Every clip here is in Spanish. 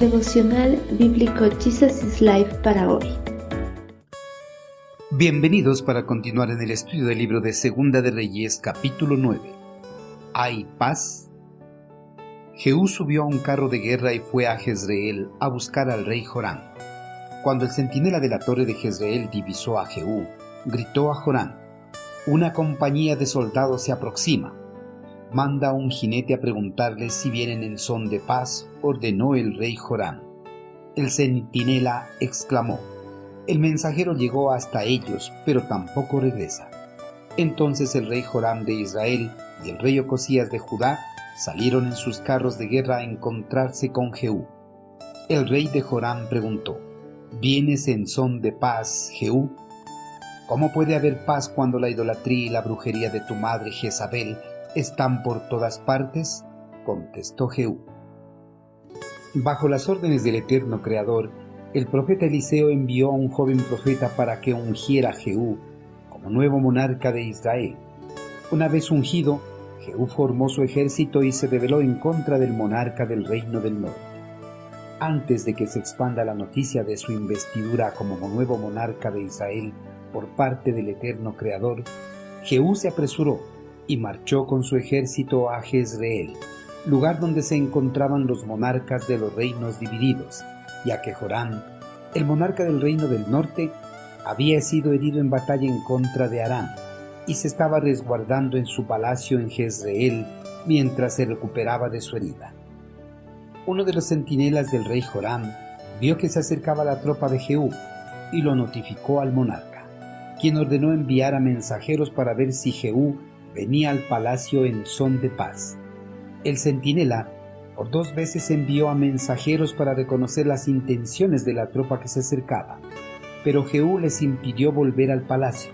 Devocional Bíblico Jesus is Life para hoy. Bienvenidos para continuar en el estudio del libro de Segunda de Reyes capítulo 9. ¿Hay paz? Jehú subió a un carro de guerra y fue a Jezreel a buscar al rey Jorán. Cuando el centinela de la torre de Jezreel divisó a Jehú, gritó a Jorán, Una compañía de soldados se aproxima manda a un jinete a preguntarles si vienen en son de paz, ordenó el rey Jorán. El centinela exclamó, el mensajero llegó hasta ellos, pero tampoco regresa. Entonces el rey Jorán de Israel y el rey Ocosías de Judá salieron en sus carros de guerra a encontrarse con Jehú. El rey de Jorán preguntó, ¿Vienes en son de paz, Jehú? ¿Cómo puede haber paz cuando la idolatría y la brujería de tu madre Jezabel están por todas partes? contestó Jehú. Bajo las órdenes del eterno Creador, el profeta Eliseo envió a un joven profeta para que ungiera a Jehú como nuevo monarca de Israel. Una vez ungido, Jehú formó su ejército y se rebeló en contra del monarca del reino del norte. Antes de que se expanda la noticia de su investidura como nuevo monarca de Israel por parte del eterno Creador, Jehú se apresuró y marchó con su ejército a Jezreel, lugar donde se encontraban los monarcas de los reinos divididos, ya que Jorán, el monarca del reino del norte, había sido herido en batalla en contra de Aram y se estaba resguardando en su palacio en Jezreel mientras se recuperaba de su herida. Uno de los centinelas del rey Joram vio que se acercaba la tropa de Jehú y lo notificó al monarca, quien ordenó enviar a mensajeros para ver si Jehú venía al palacio en son de paz. El centinela por dos veces envió a mensajeros para reconocer las intenciones de la tropa que se acercaba, pero Jehú les impidió volver al palacio.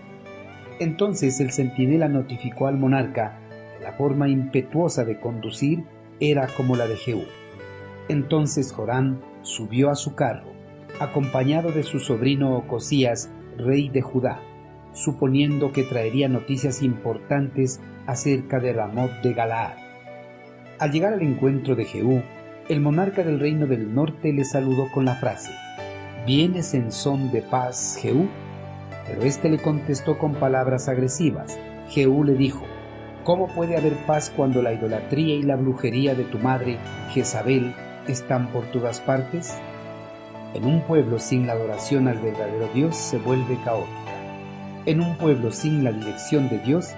Entonces el centinela notificó al monarca que la forma impetuosa de conducir era como la de Jehú. Entonces Jorán subió a su carro, acompañado de su sobrino Ocosías, rey de Judá suponiendo que traería noticias importantes acerca de Ramot de Galaad. Al llegar al encuentro de Jehú, el monarca del reino del norte le saludó con la frase, ¿Vienes en son de paz, Jehú? Pero éste le contestó con palabras agresivas. Jehú le dijo, ¿Cómo puede haber paz cuando la idolatría y la brujería de tu madre, Jezabel, están por todas partes? En un pueblo sin la adoración al verdadero Dios se vuelve caótico. En un pueblo sin la dirección de Dios,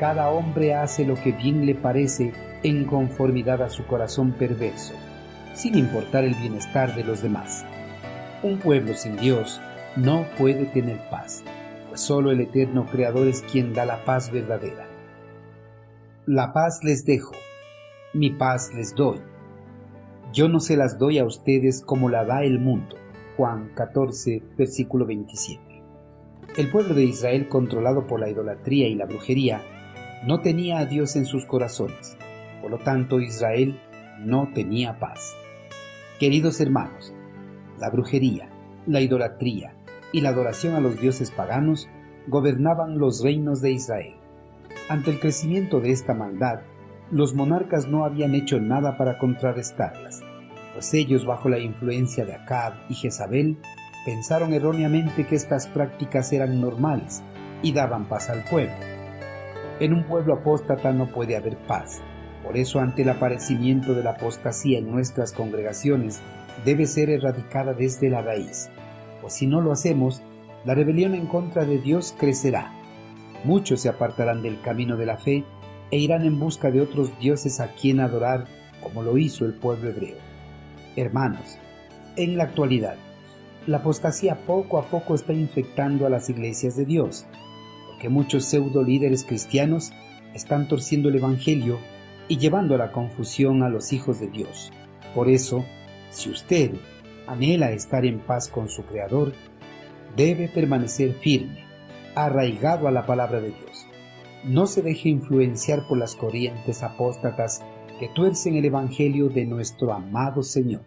cada hombre hace lo que bien le parece en conformidad a su corazón perverso, sin importar el bienestar de los demás. Un pueblo sin Dios no puede tener paz, pues solo el eterno Creador es quien da la paz verdadera. La paz les dejo, mi paz les doy. Yo no se las doy a ustedes como la da el mundo. Juan 14, versículo 27. El pueblo de Israel, controlado por la idolatría y la brujería, no tenía a Dios en sus corazones. Por lo tanto, Israel no tenía paz. Queridos hermanos, la brujería, la idolatría y la adoración a los dioses paganos gobernaban los reinos de Israel. Ante el crecimiento de esta maldad, los monarcas no habían hecho nada para contrarrestarlas, pues ellos, bajo la influencia de Acab y Jezabel, pensaron erróneamente que estas prácticas eran normales y daban paz al pueblo. En un pueblo apóstata no puede haber paz. Por eso ante el aparecimiento de la apostasía en nuestras congregaciones debe ser erradicada desde la raíz. Pues si no lo hacemos, la rebelión en contra de Dios crecerá. Muchos se apartarán del camino de la fe e irán en busca de otros dioses a quien adorar, como lo hizo el pueblo hebreo. Hermanos, en la actualidad, la apostasía poco a poco está infectando a las iglesias de Dios, porque muchos pseudo líderes cristianos están torciendo el Evangelio y llevando a la confusión a los hijos de Dios. Por eso, si usted anhela estar en paz con su Creador, debe permanecer firme, arraigado a la palabra de Dios. No se deje influenciar por las corrientes apóstatas que tuercen el Evangelio de nuestro amado Señor.